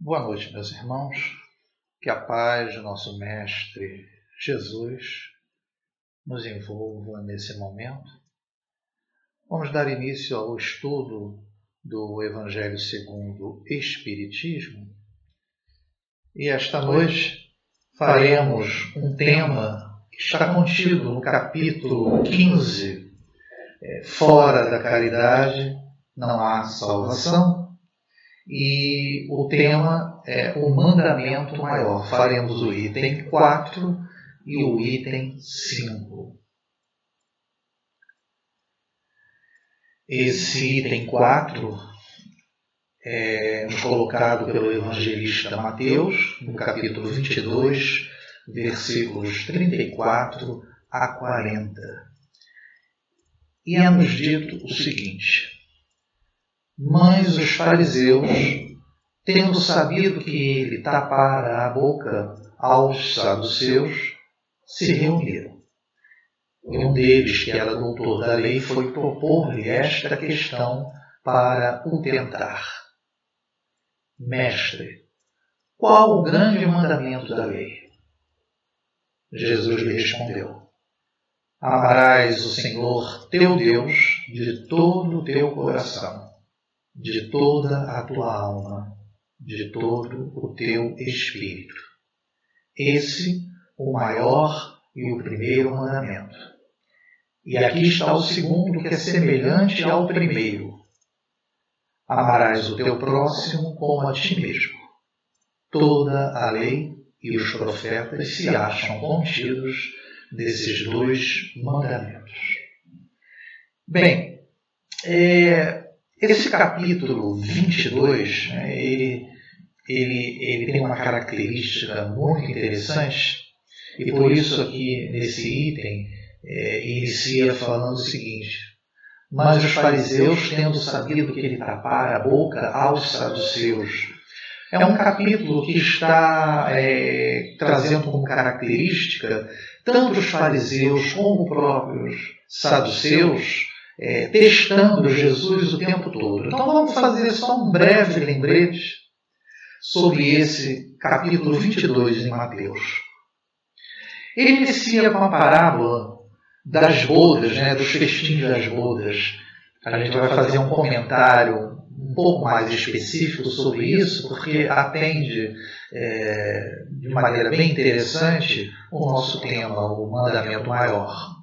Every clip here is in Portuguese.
Boa noite, meus irmãos. Que a paz de nosso Mestre Jesus nos envolva nesse momento. Vamos dar início ao estudo do Evangelho segundo Espiritismo. E esta noite faremos um tema que está contido no capítulo 15, é, Fora da Caridade não há salvação e o tema é o mandamento maior. Faremos o item 4 e o item 5. Esse item 4 é colocado pelo evangelista Mateus, no capítulo 22, versículos 34 a 40. E é-nos dito o seguinte: mas os fariseus, tendo sabido que ele tapara a boca aos saduceus, se reuniram. E um deles, que era doutor da lei, foi propor-lhe esta questão para o tentar. Mestre, qual o grande mandamento da lei? Jesus lhe respondeu: Amarás o Senhor teu Deus de todo o teu coração de toda a tua alma, de todo o teu espírito. Esse, o maior e o primeiro mandamento. E aqui está o segundo, que é semelhante ao primeiro. Amarás o teu próximo como a ti mesmo. Toda a lei e os profetas se acham contidos desses dois mandamentos. Bem, é, esse capítulo 22, né, ele, ele, ele tem uma característica muito interessante, e por isso aqui nesse item é, inicia falando o seguinte: Mas os fariseus, tendo sabido que ele tapara a boca aos saduceus, é um capítulo que está é, trazendo como característica tanto os fariseus como os próprios saduceus é, testando Jesus o tempo todo. Então vamos fazer só um breve lembrete sobre esse capítulo 22 em Mateus. Ele inicia com a parábola das bodas, né, dos festins das bodas. A gente vai fazer um comentário um pouco mais específico sobre isso, porque atende é, de maneira bem interessante o nosso tema, o mandamento maior.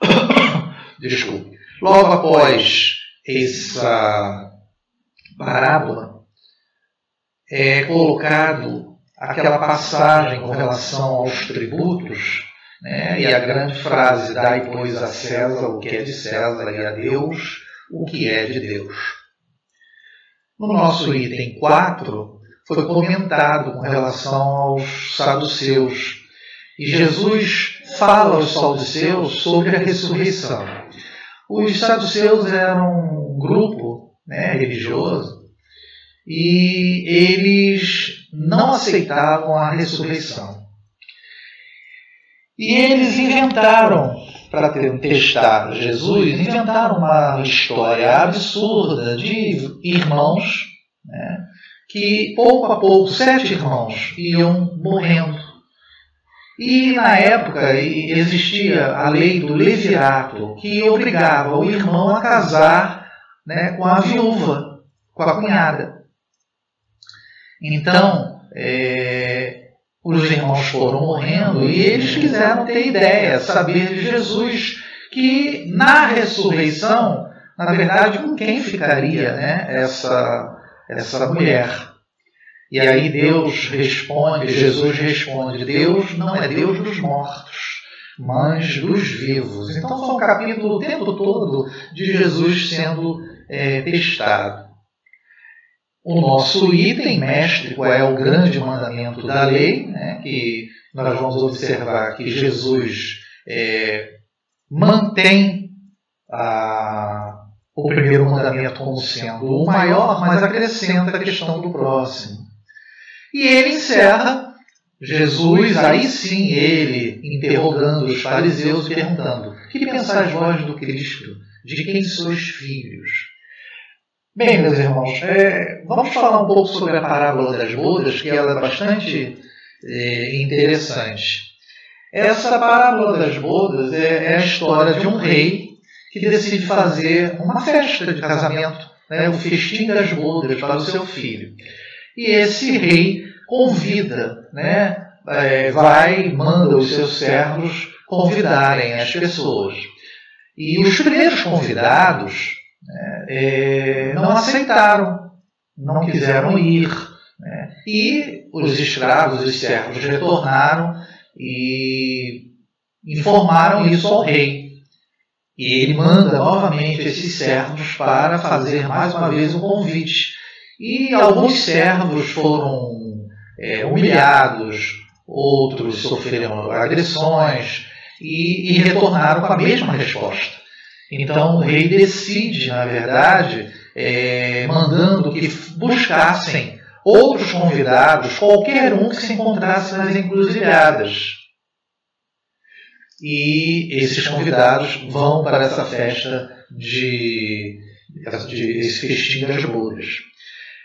Desculpe. Logo após essa parábola, é colocado aquela passagem com relação aos tributos, né? e a grande frase: Dai, pois, a César o que é de César e a Deus o que é de Deus. No nosso item 4, foi comentado com relação aos saduceus. E Jesus fala aos saduceus sobre a ressurreição. Os saduceus eram um grupo né, religioso e eles não aceitavam a ressurreição. E eles inventaram, para testar Jesus, inventaram uma história absurda de irmãos né, que, pouco a pouco, sete irmãos iam morrendo e na época existia a lei do levirato, que obrigava o irmão a casar né, com a viúva, com a cunhada. Então, é, os irmãos foram morrendo e eles quiseram ter ideia, saber de Jesus, que na ressurreição, na verdade, com quem ficaria né, essa, essa mulher. E aí Deus responde, Jesus responde: Deus não é Deus dos mortos, mas dos vivos. Então foi um capítulo o tempo todo de Jesus sendo é, testado. O nosso item, mestre, qual é o grande mandamento da lei, né, que nós vamos observar que Jesus é, mantém a, o primeiro mandamento como sendo o maior, mas acrescenta a questão do próximo. E ele encerra, Jesus, aí sim, ele interrogando os fariseus e perguntando: Que pensais vós do Cristo? De quem sois filhos? Bem, meus irmãos, é, vamos falar um pouco sobre a parábola das bodas, que ela é bastante é, interessante. Essa parábola das bodas é, é, a história de um rei que decide fazer uma festa de casamento, né, o festim das bodas para o seu filho. E esse rei convida, né, é, vai manda os seus servos convidarem as pessoas. E os primeiros convidados né, é, não aceitaram, não quiseram ir. Né, e os escravos, os servos, retornaram e informaram isso ao rei. E ele manda novamente esses servos para fazer mais uma vez o um convite. E alguns servos foram é, humilhados, outros sofreram agressões e, e retornaram com a mesma resposta. Então o rei decide, na verdade, é, mandando que buscassem outros convidados, qualquer um que se encontrasse nas encruzilhadas. E esses convidados vão para essa festa de, de esse festim das bodas.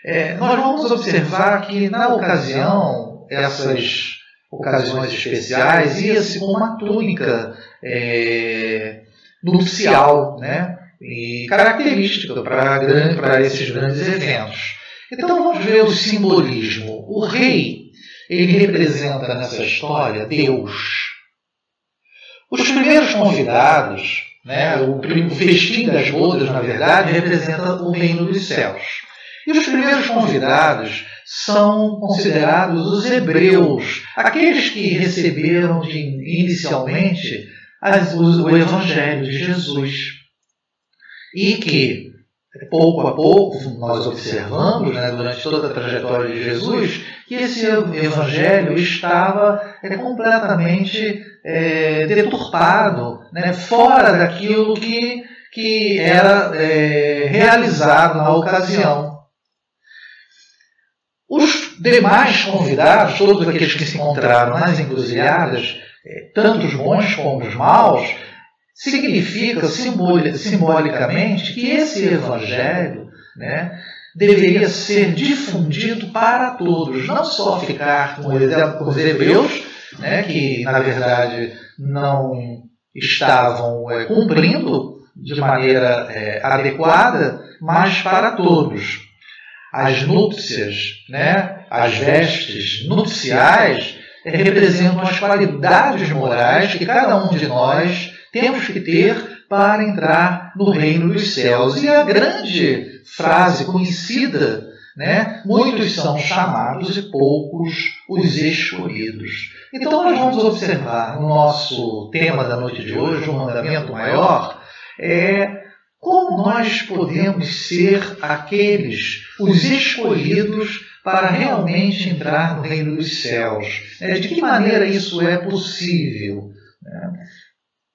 É, nós vamos observar que na ocasião, essas ocasiões especiais, ia-se com uma túnica é, nupcial, né? E característica para esses grandes eventos. Então vamos ver o simbolismo. O rei, ele representa nessa história Deus. Os primeiros convidados, né, o, festim das bodas, na verdade, representa o reino dos céus. E os primeiros convidados são considerados os hebreus, aqueles que receberam de, inicialmente as, o, o Evangelho de Jesus. E que, pouco a pouco, nós observamos né, durante toda a trajetória de Jesus que esse Evangelho estava é, completamente é, deturpado, né, fora daquilo que, que era é, realizado na ocasião. Os demais convidados, todos aqueles que se encontraram nas encruzilhadas, eh, tanto os bons como os maus, significa simbolicamente que esse evangelho né, deveria ser difundido para todos, não só ficar com os hebreus, né, que na verdade não estavam é, cumprindo de maneira é, adequada, mas para todos as núpcias, né, as vestes nupciais, representam as qualidades morais que cada um de nós temos que ter para entrar no reino dos céus. E a grande frase conhecida, né, muitos são chamados e poucos os escolhidos. Então nós vamos observar no nosso tema da noite de hoje, o um mandamento maior, é como nós podemos ser aqueles, os escolhidos, para realmente entrar no reino dos céus? É, de que maneira isso é possível?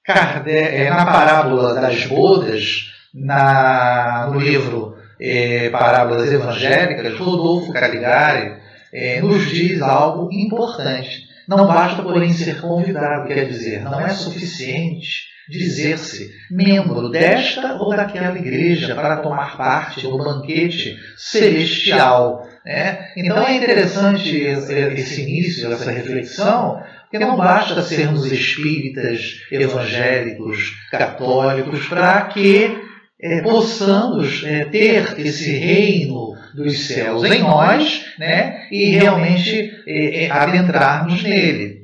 Kardec, é, na parábola das bodas, no livro é, Parábolas Evangélicas, Rodolfo Caligari é, nos diz algo importante. Não basta, porém, ser convidado, quer dizer, não é suficiente dizer-se membro desta ou daquela igreja para tomar parte do banquete celestial. Né? Então é interessante esse início, essa reflexão, porque não basta sermos espíritas, evangélicos, católicos, para que é, possamos é, ter esse reino dos céus em nós né, e realmente é, é adentrarmos nele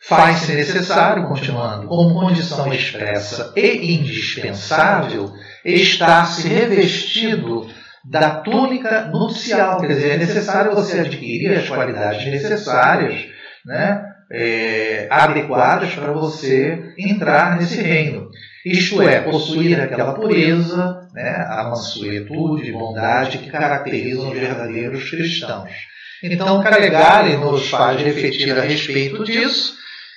faz-se necessário, continuando, como condição expressa e indispensável, estar-se revestido da túnica nupcial. Quer dizer, é necessário você adquirir as qualidades necessárias, né, é, adequadas para você entrar nesse reino. Isto é, possuir aquela pureza, né, a mansuetude bondade que caracterizam os verdadeiros cristãos. Então, Calegari nos faz refletir a respeito disso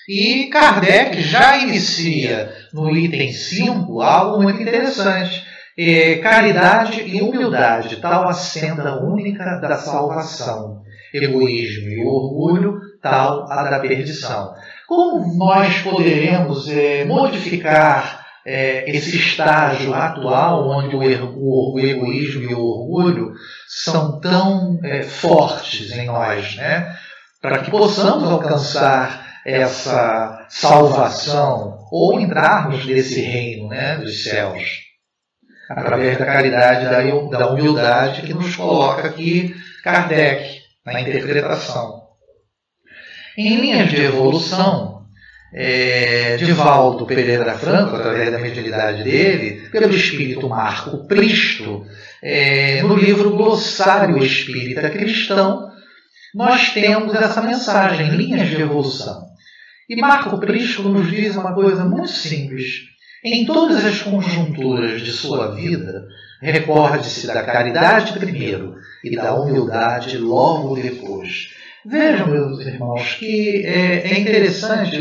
e Kardec já inicia no item 5 algo muito interessante. É, caridade e humildade, tal a senda única da salvação. Egoísmo e orgulho, tal a da perdição. Como nós poderemos é, modificar é, esse estágio atual onde o, o, o, egoísmo e o orgulho são tão é, fortes em nós, né? para que possamos alcançar essa salvação ou entrarmos nesse reino né, dos céus através da caridade da humildade que nos coloca aqui Kardec na interpretação. Em linhas de evolução, é, Divaldo Pereira Franco, através da mediunidade dele, pelo espírito Marco Pristo, é, no livro Glossário Espírita Cristão, nós temos essa mensagem, linhas de evolução. E Marco Prisco nos diz uma coisa muito simples. Em todas as conjunturas de sua vida, recorde-se da caridade primeiro e da humildade logo depois. Vejam, meus irmãos, que é, é interessante,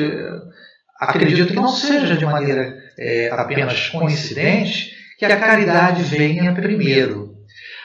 acredito que não seja de maneira é, apenas coincidente, que a caridade venha primeiro.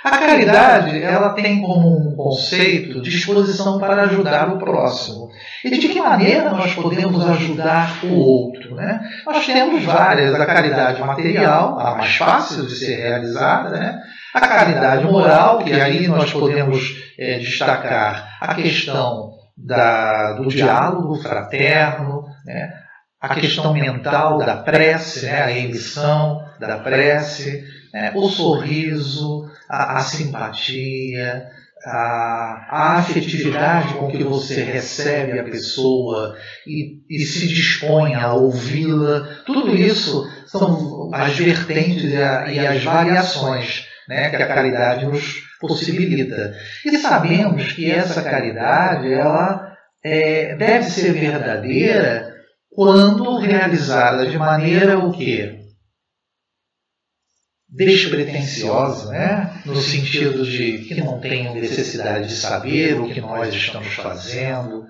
A caridade, ela tem como um conceito disposição para ajudar o próximo. E de que maneira nós podemos ajudar o outro? Né? Nós temos várias, a caridade material, a mais fácil de ser realizada, né? a caridade moral, que aí nós podemos é, destacar a questão da, do diálogo fraterno, né? a questão mental da prece, né? a emissão da prece, né? o sorriso, a, a simpatia, a, a, afetividade com que você recebe a pessoa e, e se dispõe a ouvi-la, tudo isso são as vertentes e, a, e as variações né, que a caridade nos possibilita. E sabemos que essa caridade ela é, deve ser verdadeira quando realizada de maneira o quê? Despretensiosa, né? no sentido de que não tenham necessidade de saber o que nós estamos fazendo.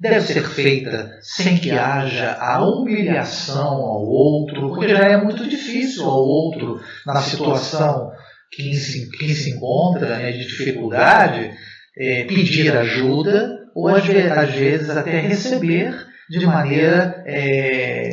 Deve ser feita sem que haja a humilhação ao outro, porque já é muito difícil ao outro, na situação que se, que se encontra né, de dificuldade, é, pedir ajuda ou às vezes até receber de maneira é,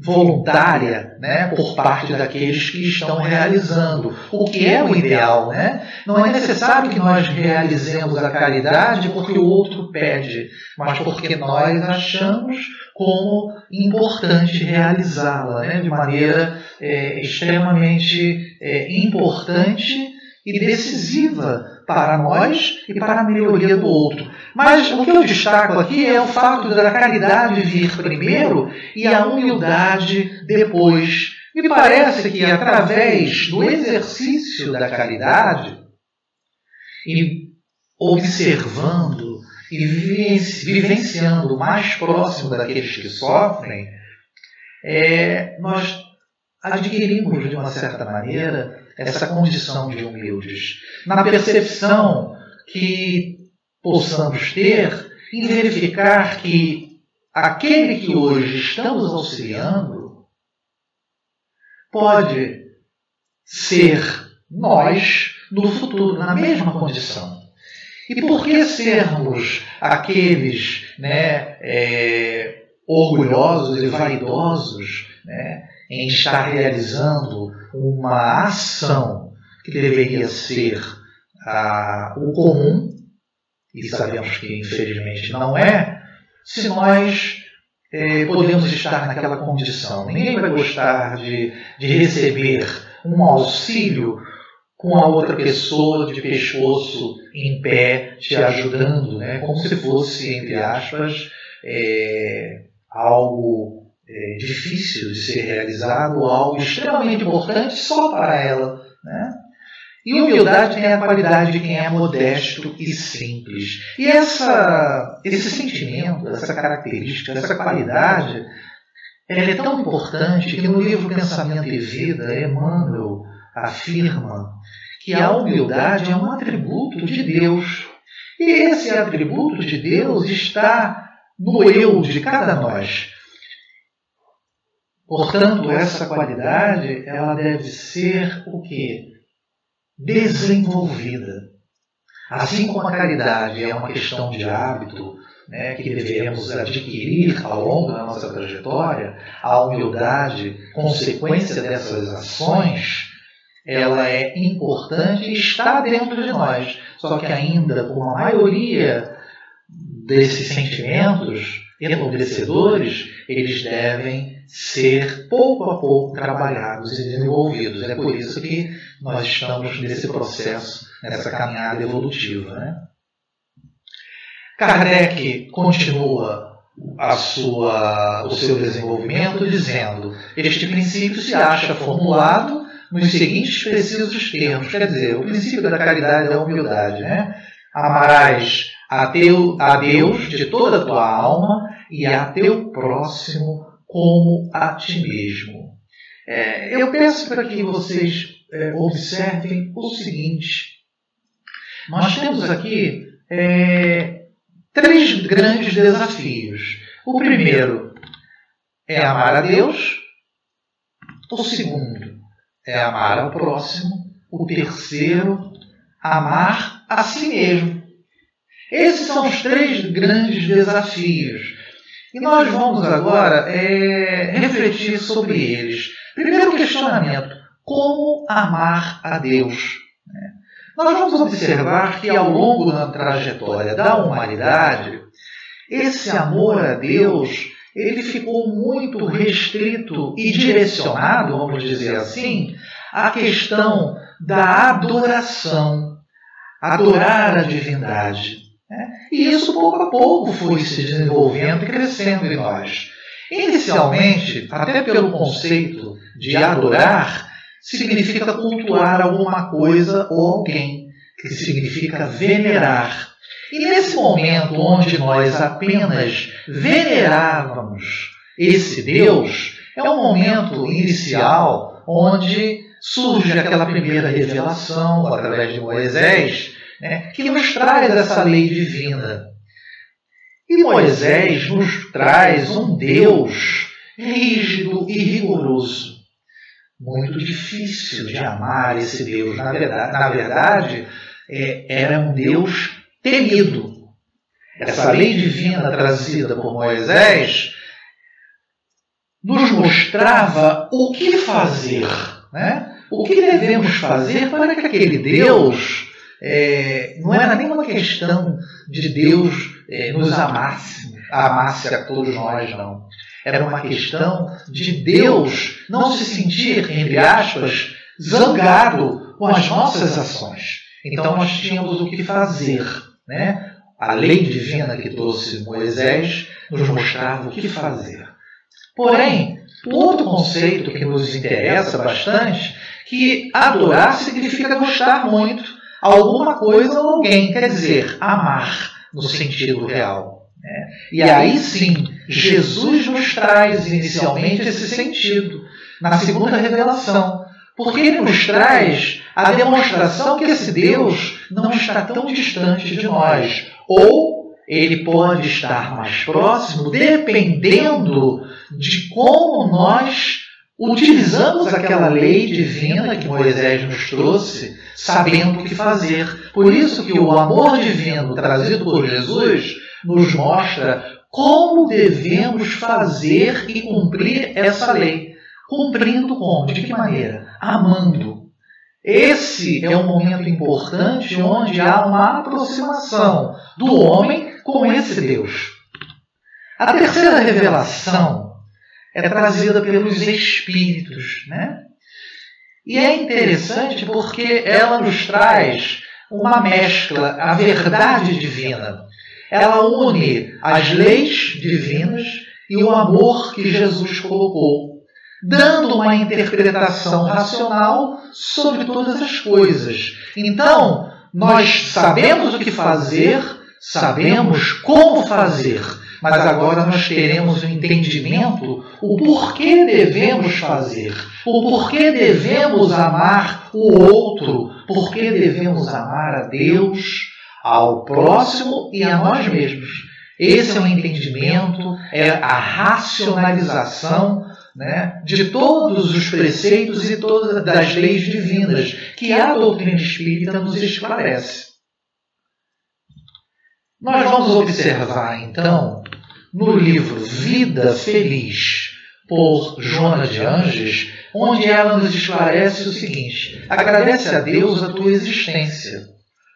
voluntária né, por parte daqueles que estão realizando, o que é o ideal. Né? Não é necessário que nós realizemos a caridade porque o outro pede, mas porque nós achamos como importante realizá-la né, de maneira é, extremamente é, importante e decisiva para nós e para a melhoria do outro. Mas o que eu destaco aqui é o fato da caridade vir primeiro e a humildade depois. Me parece que através do exercício da caridade e observando e vivenciando mais próximo daqueles que sofrem, é, nós adquirimos de uma certa maneira essa condição de humildes, na percepção que possamos ter em verificar que aquele que hoje estamos auxiliando pode ser nós no futuro, na mesma condição. E por que sermos aqueles né, é, orgulhosos e vaidosos né, em estar realizando uma ação que deveria ser ah, o comum, e sabemos que infelizmente não é, se nós eh, podemos estar naquela condição. Ninguém vai gostar de, de receber um auxílio com a outra pessoa de pescoço em pé te ajudando, né? como se fosse, entre aspas, é, algo é, difícil de ser realizado, algo extremamente importante só para ela. Né? E humildade tem a qualidade de quem é modesto e simples. E essa, esse sentimento, essa característica, essa qualidade, ela é tão importante que no livro Pensamento e Vida, Emmanuel afirma que a humildade é um atributo de Deus. E esse atributo de Deus está no eu de cada nós. Portanto, essa qualidade, ela deve ser o quê? Desenvolvida. Assim como a caridade é uma questão de hábito, né, que devemos adquirir ao longo da nossa trajetória, a humildade, consequência dessas ações, ela é importante e está dentro de nós. Só que ainda com a maioria desses sentimentos enobrecedores, eles devem ser pouco a pouco trabalhados e desenvolvidos. É por isso que nós estamos nesse processo, nessa caminhada evolutiva. Né? Kardec continua a sua, o seu desenvolvimento dizendo: este princípio se acha formulado nos seguintes precisos termos. Quer dizer, o princípio da caridade e da humildade. Né? Amarás a, teu, a Deus de toda a tua alma e a teu próximo como a ti mesmo. É, eu peço para que vocês é, observem o seguinte: nós temos aqui é, três grandes desafios. O primeiro é amar a Deus, o segundo é amar ao próximo, o terceiro, amar a si mesmo. Esses são os três grandes desafios. E nós vamos agora é, refletir sobre eles. Primeiro questionamento: como amar a Deus? Nós vamos observar que ao longo da trajetória da humanidade, esse amor a Deus ele ficou muito restrito e direcionado, vamos dizer assim, à questão da adoração, adorar a divindade. Né? E isso pouco a pouco foi se desenvolvendo e crescendo em nós. Inicialmente, até pelo conceito de adorar, significa cultuar alguma coisa ou alguém, que significa venerar. E nesse momento onde nós apenas venerávamos esse Deus, é um momento inicial onde surge aquela primeira revelação através de Moisés, né, que nos traz essa lei divina. E Moisés nos traz um Deus rígido e rigoroso muito difícil de amar esse Deus. Na verdade, na verdade é, era um Deus temido. Essa lei divina trazida por Moisés nos mostrava o que fazer, né? o que devemos fazer para que aquele Deus é, não era nenhuma questão de Deus é, nos amasse, amasse a todos nós, não. Era uma questão de Deus não se sentir, entre aspas, zangado com as nossas ações. Então nós tínhamos o que fazer. Né? A lei divina que trouxe Moisés nos mostrava o que fazer. Porém, outro conceito que nos interessa bastante, que adorar significa gostar muito alguma coisa ou alguém, quer dizer, amar no sentido real. Né? E aí sim, Jesus nos traz inicialmente esse sentido, na segunda revelação, porque ele nos traz a demonstração que esse Deus não está tão distante de nós, ou ele pode estar mais próximo, dependendo de como nós utilizamos aquela lei divina que Moisés nos trouxe, sabendo o que fazer. Por isso que o amor divino trazido por Jesus nos mostra como devemos fazer e cumprir essa lei. Cumprindo como? De que maneira? Amando. Esse é um momento importante onde há uma aproximação do homem com esse Deus. A terceira revelação é trazida pelos Espíritos, né? E é interessante porque ela nos traz uma mescla, a verdade divina ela une as leis divinas e o amor que Jesus colocou, dando uma interpretação racional sobre todas as coisas. Então, nós sabemos o que fazer, sabemos como fazer, mas agora nós teremos o um entendimento o porquê devemos fazer, o porquê devemos amar o outro, porquê devemos amar a Deus ao próximo e a nós mesmos. Esse é o entendimento, é a racionalização né, de todos os preceitos e todas as leis divinas que a doutrina espírita nos esclarece. Nós vamos observar então no livro Vida Feliz por Joana de Anges, onde ela nos esclarece o seguinte: agradece a Deus a tua existência,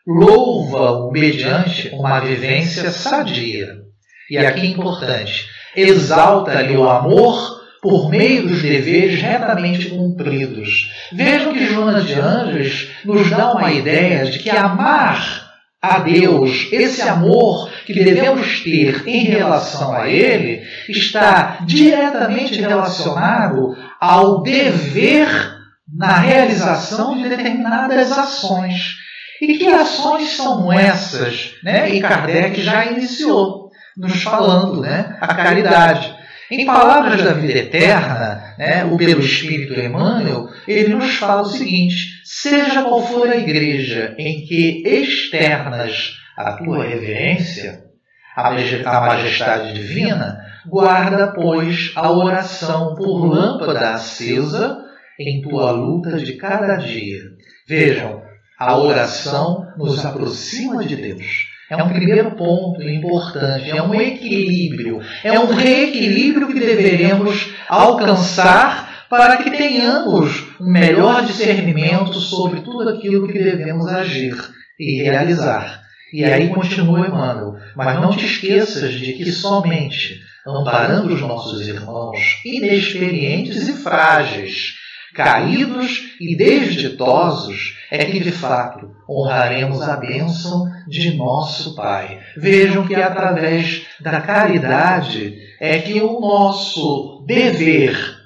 louva-o mediante uma vivência sadia. E aqui é importante, exalta-lhe o amor por meio dos deveres retamente cumpridos. Vejam que Joana de Anjos nos dá uma ideia de que amar a Deus, esse amor que devemos ter em relação a Ele, está diretamente relacionado ao dever na realização de determinadas ações. E que ações são essas? Né? E Kardec já iniciou nos falando, né? a caridade. Em Palavras da Vida Eterna, né, o pelo Espírito Emmanuel, ele nos fala o seguinte: seja qual for a igreja em que externas a tua reverência, a majestade divina, guarda, pois, a oração por lâmpada acesa em tua luta de cada dia. Vejam, a oração nos aproxima de Deus. É um primeiro ponto importante, é um equilíbrio, é um reequilíbrio que deveremos alcançar para que tenhamos um melhor discernimento sobre tudo aquilo que devemos agir e realizar. E aí continua Emmanuel, mas não te esqueças de que somente amparando os nossos irmãos inexperientes e frágeis, caídos e desditosos, é que de fato honraremos a bênção de nosso Pai. Vejam que através da caridade é que o nosso dever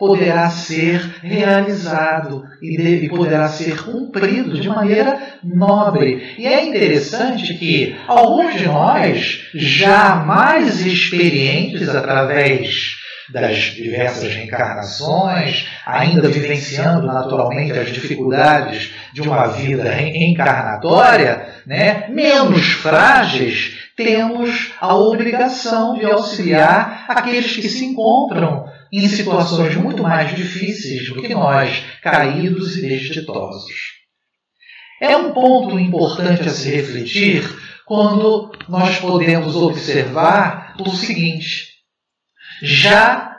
poderá ser realizado e poderá ser cumprido de maneira nobre. E é interessante que alguns de nós, já mais experientes através das diversas reencarnações, ainda vivenciando naturalmente as dificuldades de uma vida reencarnatória, né, menos frágeis, temos a obrigação de auxiliar aqueles que se encontram em situações muito mais difíceis do que nós, caídos e desditosos. É um ponto importante a se refletir quando nós podemos observar o seguinte: já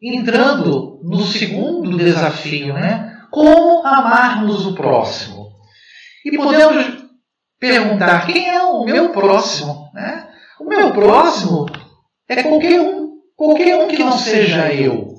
entrando no segundo desafio, né? Como amarmos o próximo? E podemos perguntar: quem é o meu próximo? Né? O meu próximo é qualquer um, qualquer um que não seja eu.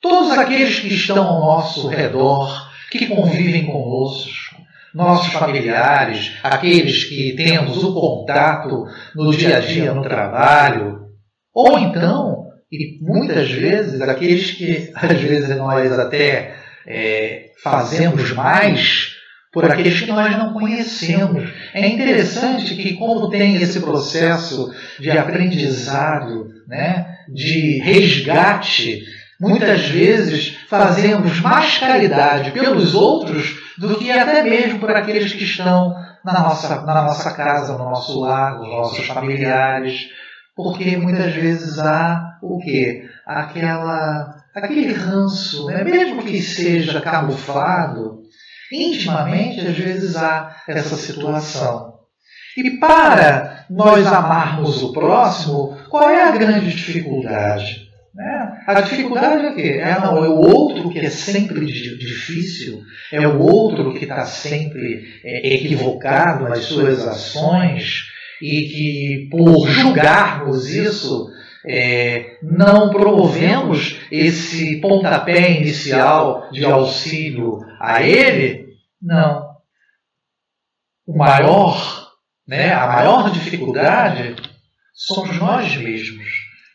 Todos aqueles que estão ao nosso redor, que convivem conosco, nossos familiares, aqueles que temos o contato no dia a dia no trabalho, ou então e muitas vezes, aqueles que às vezes nós até é, fazemos mais por aqueles que nós não conhecemos. É interessante que, como tem esse processo de aprendizado, né, de resgate, muitas vezes fazemos mais caridade pelos outros do que até mesmo por aqueles que estão na nossa, na nossa casa, no nosso lar, os nossos familiares porque muitas vezes há o quê? Aquela, aquele ranço, né? mesmo que seja camuflado, intimamente às vezes há essa situação. E para nós amarmos o próximo, qual é a grande dificuldade? Né? A dificuldade é o quê? É, não, é o outro que é sempre difícil, é o outro que está sempre é, equivocado nas suas ações, e que, por julgarmos isso, é, não promovemos esse pontapé inicial de auxílio a ele, não. O maior, né, a maior dificuldade somos nós mesmos.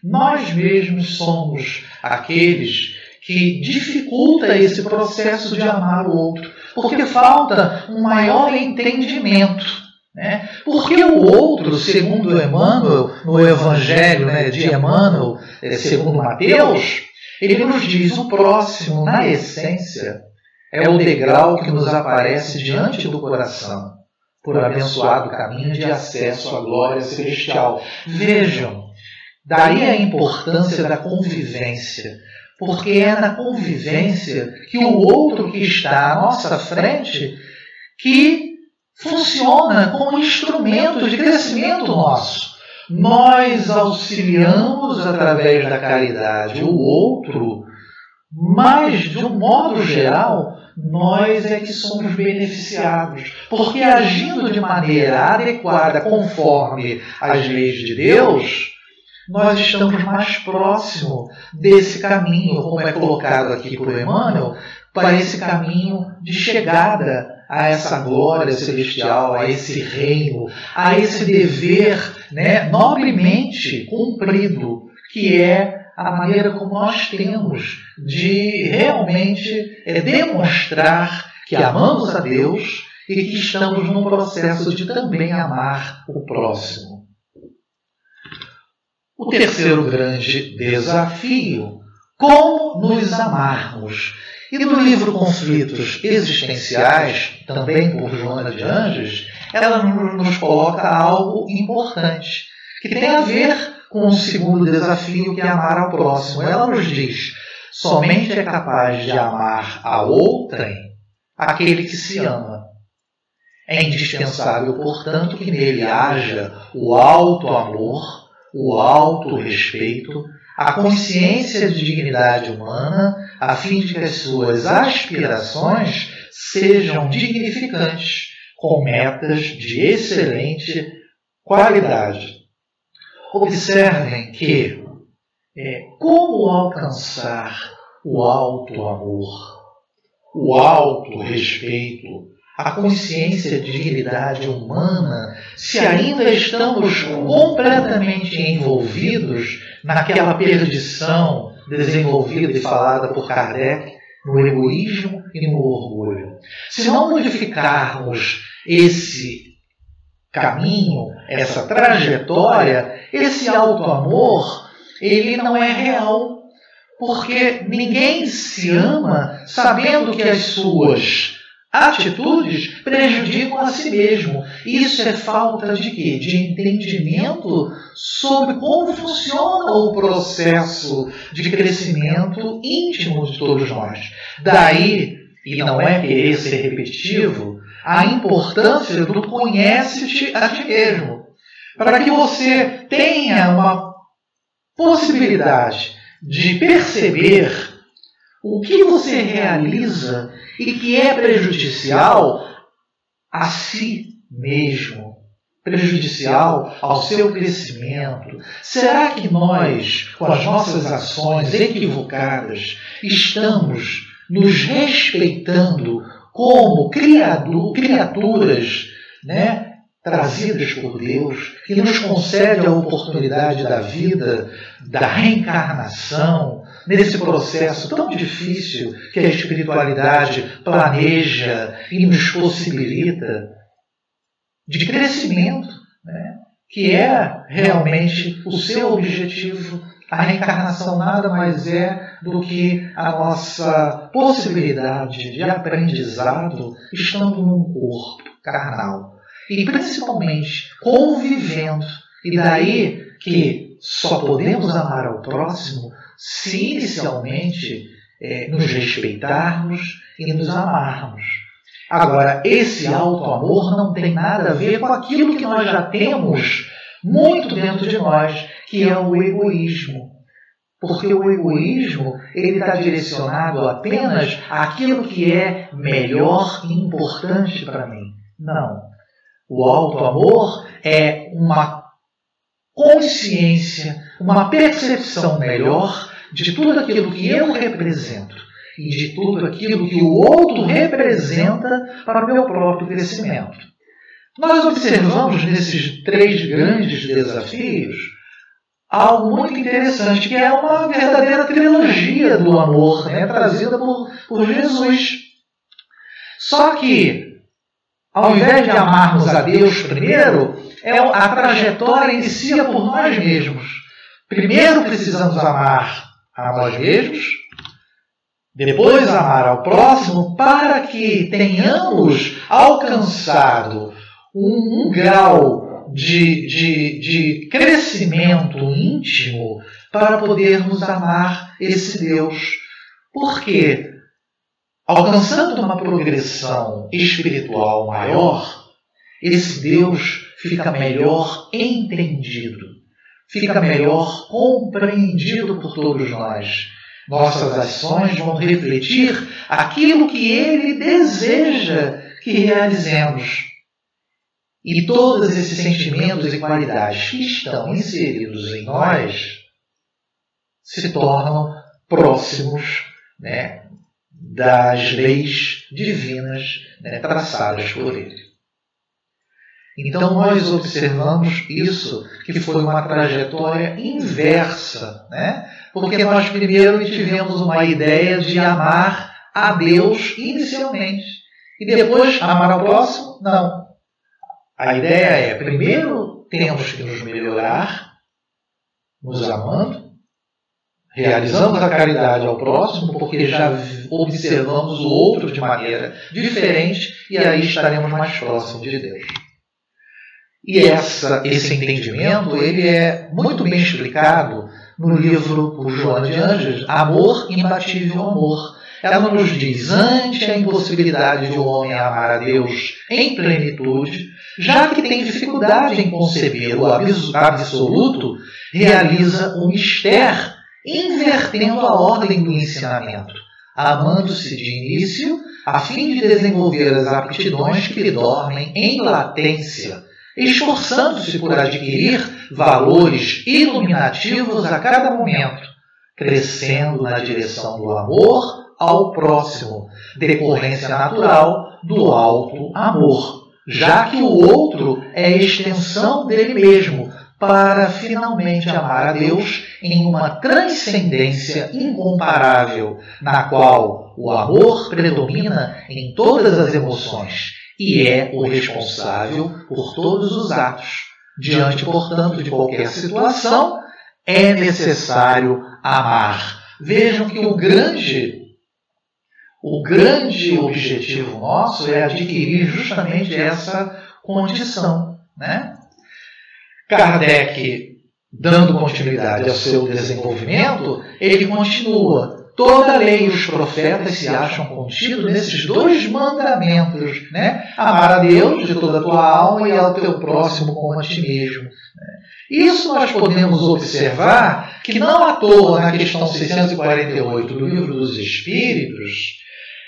Nós mesmos somos aqueles que dificulta esse processo de amar o outro, porque falta um maior entendimento né? Porque o outro, segundo Emmanuel, no Evangelho né, de Emmanuel, é, segundo Mateus, ele nos diz: o próximo, na essência, é o degrau que nos aparece diante do coração, por abençoado caminho de acesso à glória celestial. Vejam, daí a importância da convivência, porque é na convivência que o outro que está à nossa frente que funciona como instrumento de crescimento nosso. Nós auxiliamos através da caridade o outro, mas, de um modo geral, nós é que somos beneficiados. Porque agindo de maneira adequada, conforme as leis de Deus, nós estamos mais próximo desse caminho, como é colocado aqui por Emmanuel, para esse caminho de chegada a essa glória celestial, a esse reino, a esse dever né, nobremente cumprido, que é a maneira como nós temos de realmente é, demonstrar que amamos a Deus e que estamos num processo de também amar o próximo. O terceiro grande desafio, como nos amarmos. E no livro Conflitos Existenciais, também por Joana de Anjos, ela nos coloca algo importante, que tem a ver com o segundo desafio, que é amar ao próximo. Ela nos diz: somente é capaz de amar a outrem aquele que se ama. É indispensável, portanto, que nele haja o alto amor o auto-respeito, a consciência de dignidade humana, a fim de que as suas aspirações sejam dignificantes, com metas de excelente qualidade. Observem que é, como alcançar o alto amor, o alto respeito, a consciência de dignidade humana se ainda estamos completamente envolvidos naquela perdição desenvolvida e falada por Kardec no egoísmo e no orgulho. Se não modificarmos esse caminho, essa trajetória, esse auto-amor, ele não é real. Porque ninguém se ama sabendo que as suas atitudes prejudicam a si mesmo. Isso é falta de quê? De entendimento sobre como funciona o processo de crescimento íntimo de todos nós. Daí, e não é querer ser repetitivo, a importância do conhece-te a ti mesmo. Para que você tenha uma possibilidade de perceber o que você realiza e que é prejudicial a si mesmo, prejudicial ao seu crescimento? Será que nós, com as nossas ações equivocadas, estamos nos respeitando como criaturas, né? trazidas por Deus, que nos concede a oportunidade da vida, da reencarnação, nesse processo tão difícil que a espiritualidade planeja e nos possibilita de crescimento, né? que é realmente o seu objetivo. A reencarnação nada mais é do que a nossa possibilidade de aprendizado estando num corpo carnal. E principalmente convivendo. E daí que só podemos amar ao próximo se inicialmente é, nos respeitarmos e nos amarmos. Agora, esse auto-amor não tem nada a ver com aquilo que nós já temos muito dentro de nós, que é o egoísmo. Porque o egoísmo ele está direcionado apenas àquilo que é melhor e importante para mim. Não. O auto-amor é uma consciência, uma percepção melhor de tudo aquilo que eu represento e de tudo aquilo que o outro representa para o meu próprio crescimento. Nós observamos nesses três grandes desafios algo muito interessante, que é uma verdadeira trilogia do amor, né, trazida por, por Jesus. Só que, ao invés de amarmos a Deus primeiro, é a trajetória inicia por nós mesmos. Primeiro precisamos amar a nós mesmos, depois amar ao próximo, para que tenhamos alcançado um, um grau de, de, de crescimento íntimo para podermos amar esse Deus. Porque, alcançando uma progressão espiritual maior, esse Deus fica melhor entendido, fica melhor compreendido por todos nós. Nossas ações vão refletir aquilo que Ele deseja que realizemos. E todos esses sentimentos e qualidades que estão inseridos em nós se tornam próximos né, das leis divinas né, traçadas por Ele. Então nós observamos isso, que foi uma trajetória inversa, né? porque nós primeiro tivemos uma ideia de amar a Deus inicialmente, e depois amar ao próximo? Não. A ideia é, primeiro temos que nos melhorar, nos amando, realizamos a caridade ao próximo, porque já observamos o outro de maneira diferente, e aí estaremos mais próximos de Deus. E essa, esse entendimento ele é muito bem explicado no livro por Joana de Anjos, Amor, Imbatível Amor. Ela nos diz, ante a impossibilidade de um homem amar a Deus em plenitude, já que tem dificuldade em conceber o absoluto, realiza o mistério, invertendo a ordem do ensinamento, amando-se de início, a fim de desenvolver as aptidões que lhe dormem em latência, esforçando-se por adquirir valores iluminativos a cada momento, crescendo na direção do amor ao próximo, decorrência natural do alto amor, já que o outro é extensão dele mesmo, para finalmente amar a Deus em uma transcendência incomparável, na qual o amor predomina em todas as emoções e é o responsável por todos os atos. Diante, portanto, de qualquer situação, é necessário amar. Vejam que o grande o grande objetivo nosso é adquirir justamente essa condição, né? Kardec, dando continuidade ao seu desenvolvimento, ele continua Toda a lei e os profetas se acham contidos nesses dois mandamentos, né? Amar a Deus de toda a tua alma e ao teu próximo como a ti mesmo. Né? Isso nós podemos observar que não à toa na questão 648 do Livro dos Espíritos,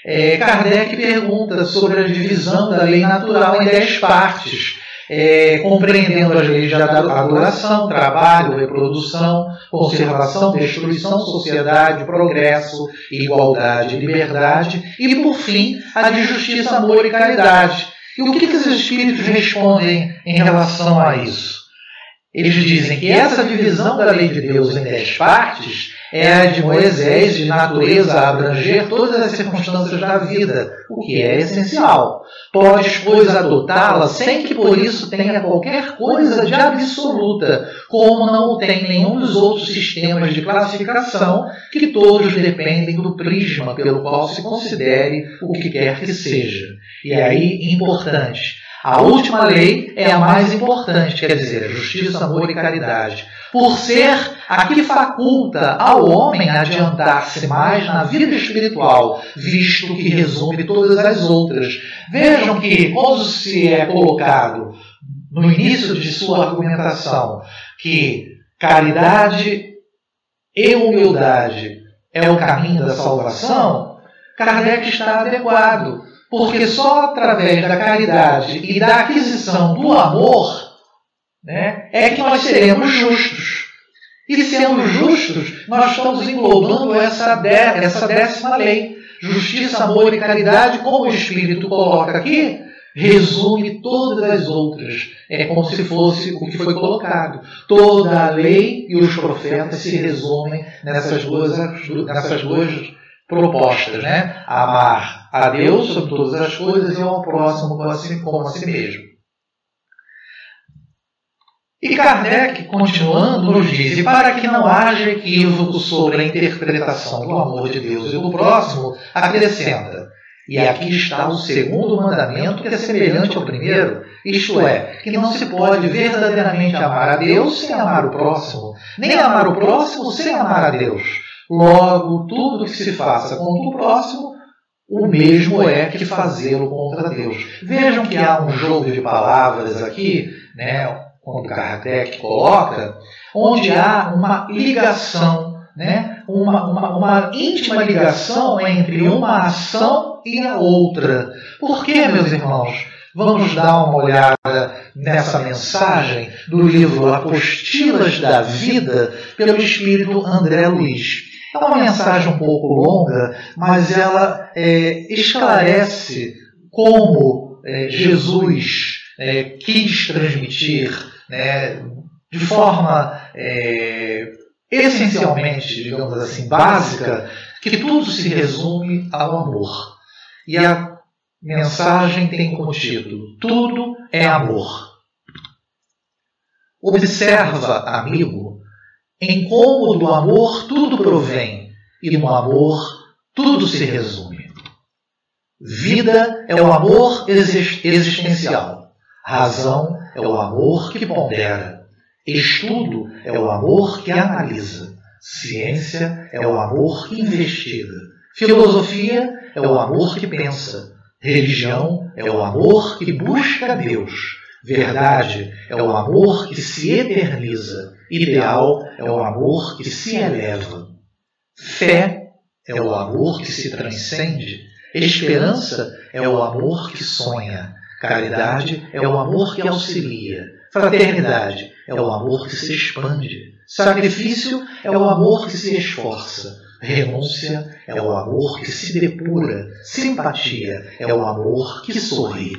é, Kardec pergunta sobre a divisão da lei natural em dez partes é, compreendendo as leis de adoração, trabalho, reprodução, conservação, destruição, sociedade, progresso, igualdade, liberdade e, por fim, a de justiça, amor e caridade. E o que, que os espíritos respondem em relação a isso? Eles dizem que essa divisão da lei de Deus em dez partes é a de Moisés, de natureza a abranger todas as circunstâncias da vida, o que é essencial. Podes, pois, adotá-la sem que por isso tenha qualquer coisa de absoluta, como não tem nenhum dos outros sistemas de classificação, que todos dependem do prisma pelo qual se considere o que quer que seja. E aí, importante, a última lei é a mais importante, quer dizer, justiça, amor e caridade, por ser a que faculta ao homem adiantar-se mais na vida espiritual, visto que resume todas as outras. Vejam que, quando se é colocado no início de sua argumentação que caridade e humildade é o caminho da salvação, Kardec está adequado porque só através da caridade e da aquisição do amor né, é que nós seremos justos. E sendo justos, nós estamos englobando essa, essa décima lei. Justiça, amor e caridade, como o Espírito coloca aqui, resume todas as outras. É como se fosse o que foi colocado. Toda a lei e os profetas se resumem nessas duas, nessas duas propostas, né? Amar a Deus sobre todas as coisas e ao próximo como a si, como a si mesmo. E Kardec, continuando, nos diz: e para que não haja equívoco sobre a interpretação do amor de Deus e do próximo, acrescenta. E aqui está o segundo mandamento, que é semelhante ao primeiro, isto é, que não se pode verdadeiramente amar a Deus sem amar o próximo, nem amar o próximo sem amar a Deus. Logo, tudo que se faça contra o próximo o mesmo é que fazê-lo contra Deus. Vejam que há um jogo de palavras aqui, né, quando Kardec coloca, onde há uma ligação, né, uma, uma, uma íntima ligação entre uma ação e a outra. Por que, meus irmãos? Vamos dar uma olhada nessa mensagem do livro Apostilas da Vida, pelo espírito André Luiz. É uma mensagem um pouco longa, mas ela é, esclarece como é, Jesus é, quis transmitir né, de forma é, essencialmente, digamos assim, básica, que tudo se resume ao amor. E a mensagem tem como título: Tudo é amor. Observa, amigo, em como do amor tudo provém e no amor tudo se resume. Vida é o amor existencial. Razão é o amor que pondera. Estudo é o amor que analisa. Ciência é o amor que investiga. Filosofia é o amor que pensa. Religião é o amor que busca Deus. Verdade é o amor que se eterniza. Ideal é o amor que se eleva. Fé é o amor que se transcende. Esperança é o amor que sonha. Caridade é o amor que auxilia. Fraternidade é o amor que se expande. Sacrifício é o amor que se esforça. Renúncia é o amor que se depura. Simpatia é o amor que sorri.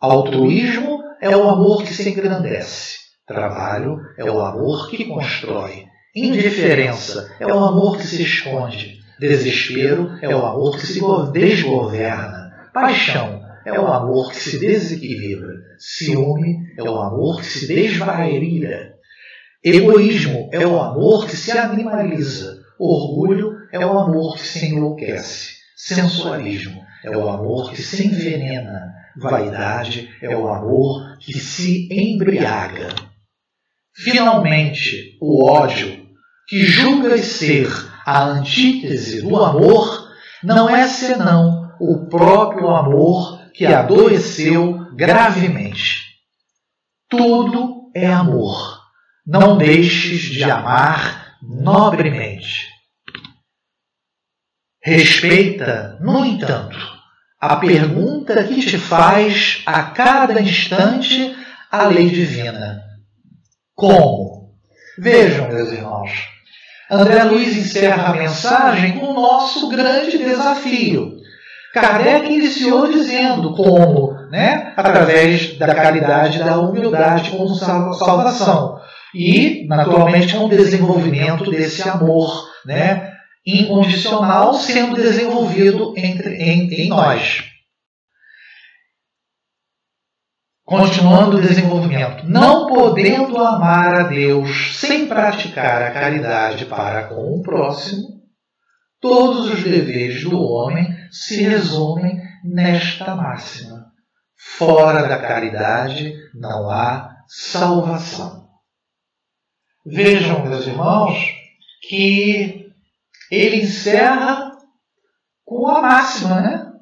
Altruísmo é o amor que se engrandece. Trabalho é o amor que constrói. Indiferença é o amor que se esconde. Desespero é o amor que se desgoverna. Paixão é o amor que se desequilibra. Ciúme é o amor que se desvairira. Egoísmo é o amor que se animaliza. Orgulho é o amor que se enlouquece. Sensualismo é o amor que se envenena. Vaidade é o amor que se embriaga. Finalmente, o ódio, que julga ser a antítese do amor, não é senão o próprio amor que adoeceu gravemente. Tudo é amor. Não deixes de amar nobremente. Respeita, no entanto, a pergunta que te faz a cada instante a lei divina como? Vejam, meus irmãos, André Luiz encerra a mensagem com o nosso grande desafio. Kardec iniciou dizendo como, né, através da caridade e da humildade como salvação. E, naturalmente, com o desenvolvimento desse amor né, incondicional sendo desenvolvido entre, em, em nós. Continuando o desenvolvimento. Não podendo amar a Deus sem praticar a caridade para com o próximo, todos os deveres do homem se resumem nesta máxima: fora da caridade não há salvação. Vejam, meus irmãos, que ele encerra com a máxima, né?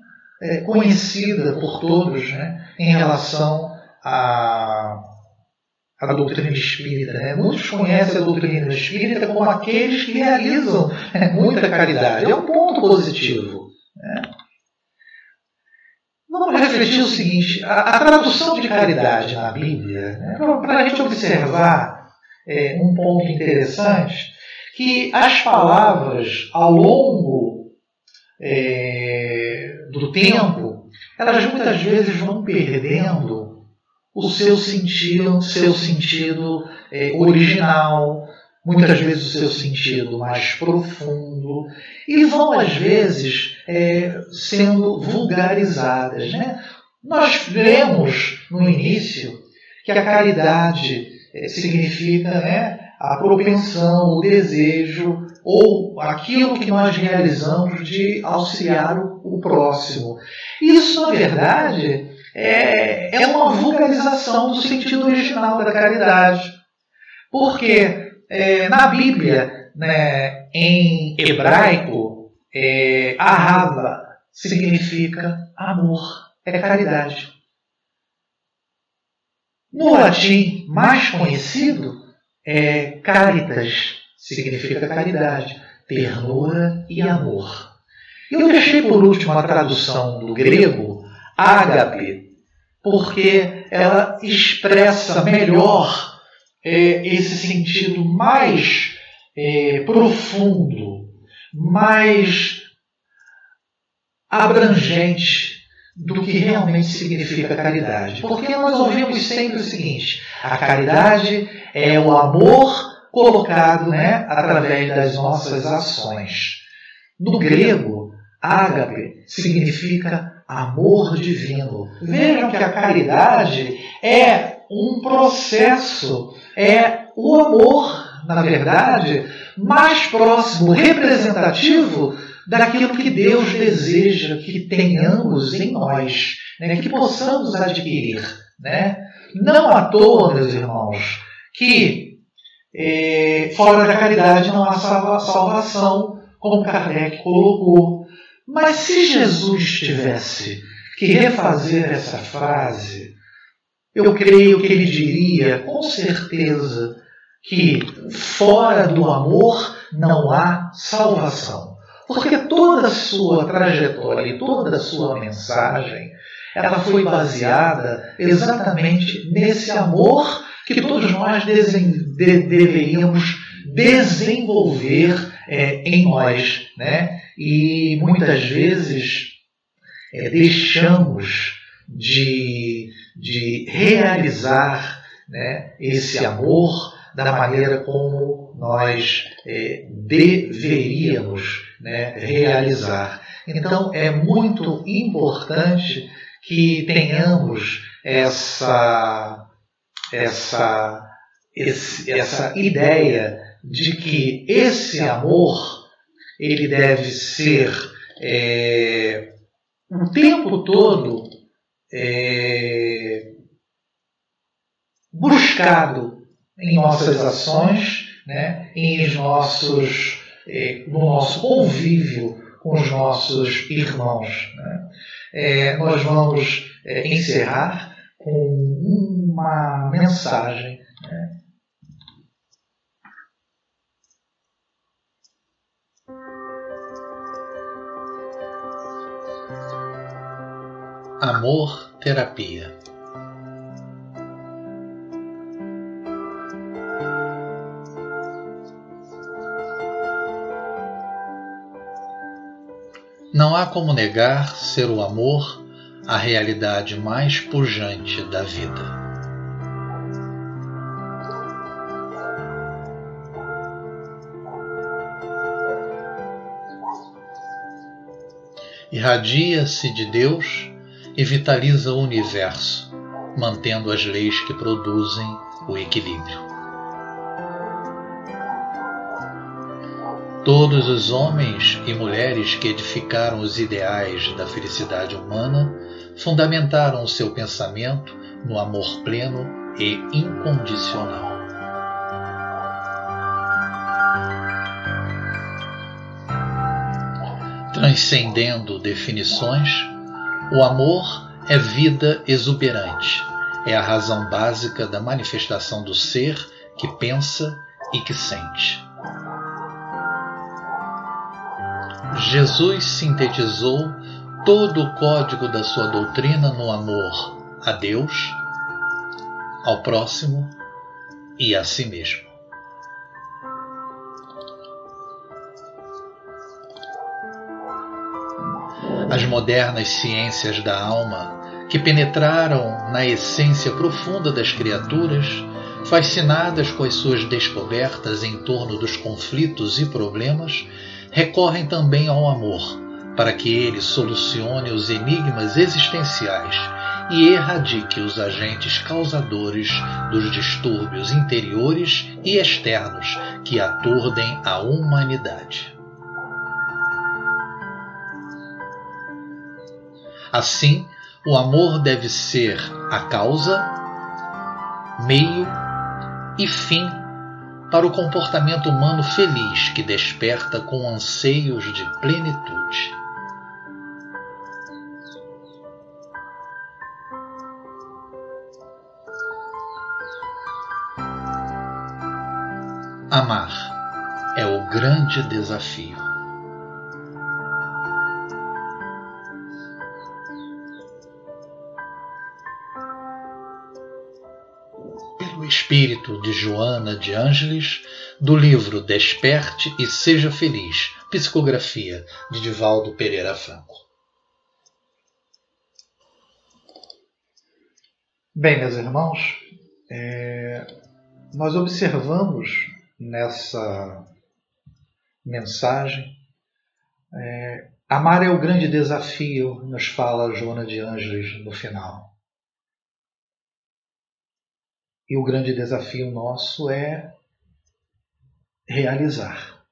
É, conhecida por todos, né? em relação a, a doutrina espírita. Né? Muitos conhecem a doutrina espírita como aqueles que realizam né, muita caridade. É um ponto positivo. Né? Vamos refletir o seguinte: a, a tradução de caridade na Bíblia, né, para a gente observar é, um ponto interessante, que as palavras ao longo é, do tempo, elas muitas vezes vão perdendo o seu sentido, seu sentido é, original, muitas vezes o seu sentido mais profundo, e vão às vezes é, sendo vulgarizadas. Né? Nós lemos no início que a caridade é, significa né, a propensão, o desejo ou aquilo que nós realizamos de auxiliar o, próximo. Isso, na verdade, é, é uma vulgarização do sentido original da caridade. Porque é, na Bíblia, né, em hebraico, é, Ahava significa amor, é caridade. No latim mais conhecido é caritas, significa caridade, ternura e amor. Eu deixei por último a tradução do grego ágape, porque ela expressa melhor é, esse sentido mais é, profundo, mais abrangente do que realmente significa caridade. Porque nós ouvimos sempre o seguinte: a caridade é o amor colocado né, através das nossas ações. No grego, ágape significa amor divino. Vejam que a caridade é um processo, é o amor, na verdade, mais próximo, representativo daquilo que Deus deseja que tenhamos em nós, né? que possamos adquirir. Né? Não à toa, meus irmãos, que é, fora da caridade não há salvação, como Kardec colocou. Mas se Jesus tivesse que refazer essa frase, eu creio que ele diria com certeza que fora do amor não há salvação. Porque toda a sua trajetória e toda a sua mensagem, ela foi baseada exatamente nesse amor que todos nós de deveríamos desenvolver é, em nós. Né? E muitas vezes é, deixamos de, de realizar né, esse amor da maneira como nós é, deveríamos né, realizar. Então é muito importante que tenhamos essa, essa, esse, essa ideia de que esse amor ele deve ser é, o tempo todo é, buscado em nossas ações, né, em nossos é, no nosso convívio com os nossos irmãos. Né? É, nós vamos é, encerrar com uma mensagem. Né? Amor Terapia Não há como negar ser o amor a realidade mais pujante da vida. Irradia-se de Deus e vitaliza o universo, mantendo as leis que produzem o equilíbrio. Todos os homens e mulheres que edificaram os ideais da felicidade humana fundamentaram o seu pensamento no amor pleno e incondicional. Transcendendo definições, o amor é vida exuberante, é a razão básica da manifestação do ser que pensa e que sente. Jesus sintetizou todo o código da sua doutrina no amor a Deus, ao próximo e a si mesmo. As modernas ciências da alma, que penetraram na essência profunda das criaturas, fascinadas com as suas descobertas em torno dos conflitos e problemas, recorrem também ao amor, para que ele solucione os enigmas existenciais e erradique os agentes causadores dos distúrbios interiores e externos que aturdem a humanidade. Assim, o amor deve ser a causa, meio e fim para o comportamento humano feliz que desperta com anseios de plenitude. Amar é o grande desafio. Espírito de Joana de Ângeles, do livro Desperte e Seja Feliz, psicografia de Divaldo Pereira Franco. Bem, meus irmãos, é, nós observamos nessa mensagem é, amar é o grande desafio, nos fala Joana de Ângeles no final. E o grande desafio nosso é realizar.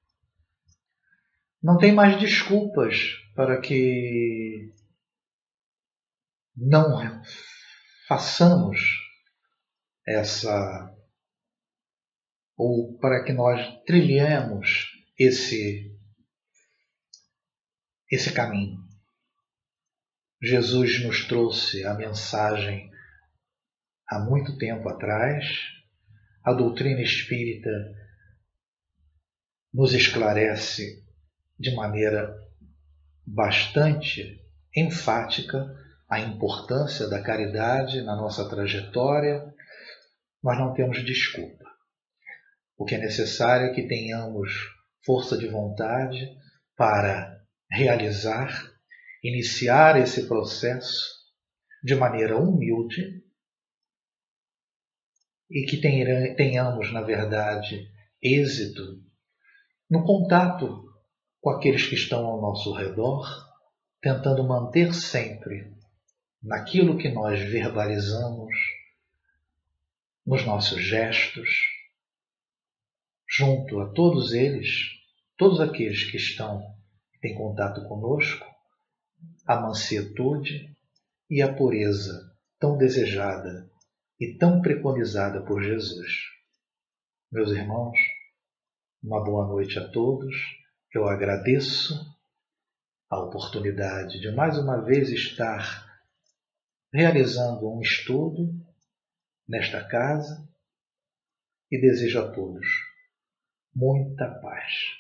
Não tem mais desculpas para que não façamos essa ou para que nós trilhemos esse esse caminho. Jesus nos trouxe a mensagem há muito tempo atrás. A doutrina espírita nos esclarece de maneira bastante enfática a importância da caridade na nossa trajetória, nós não temos desculpa. O que é necessário é que tenhamos força de vontade para realizar, iniciar esse processo de maneira humilde e que tenhamos, na verdade, êxito no contato com aqueles que estão ao nosso redor, tentando manter sempre naquilo que nós verbalizamos, nos nossos gestos, junto a todos eles, todos aqueles que estão em contato conosco, a mansietude e a pureza tão desejada e tão preconizada por Jesus. Meus irmãos, uma boa noite a todos. Eu agradeço a oportunidade de mais uma vez estar realizando um estudo nesta casa e desejo a todos muita paz.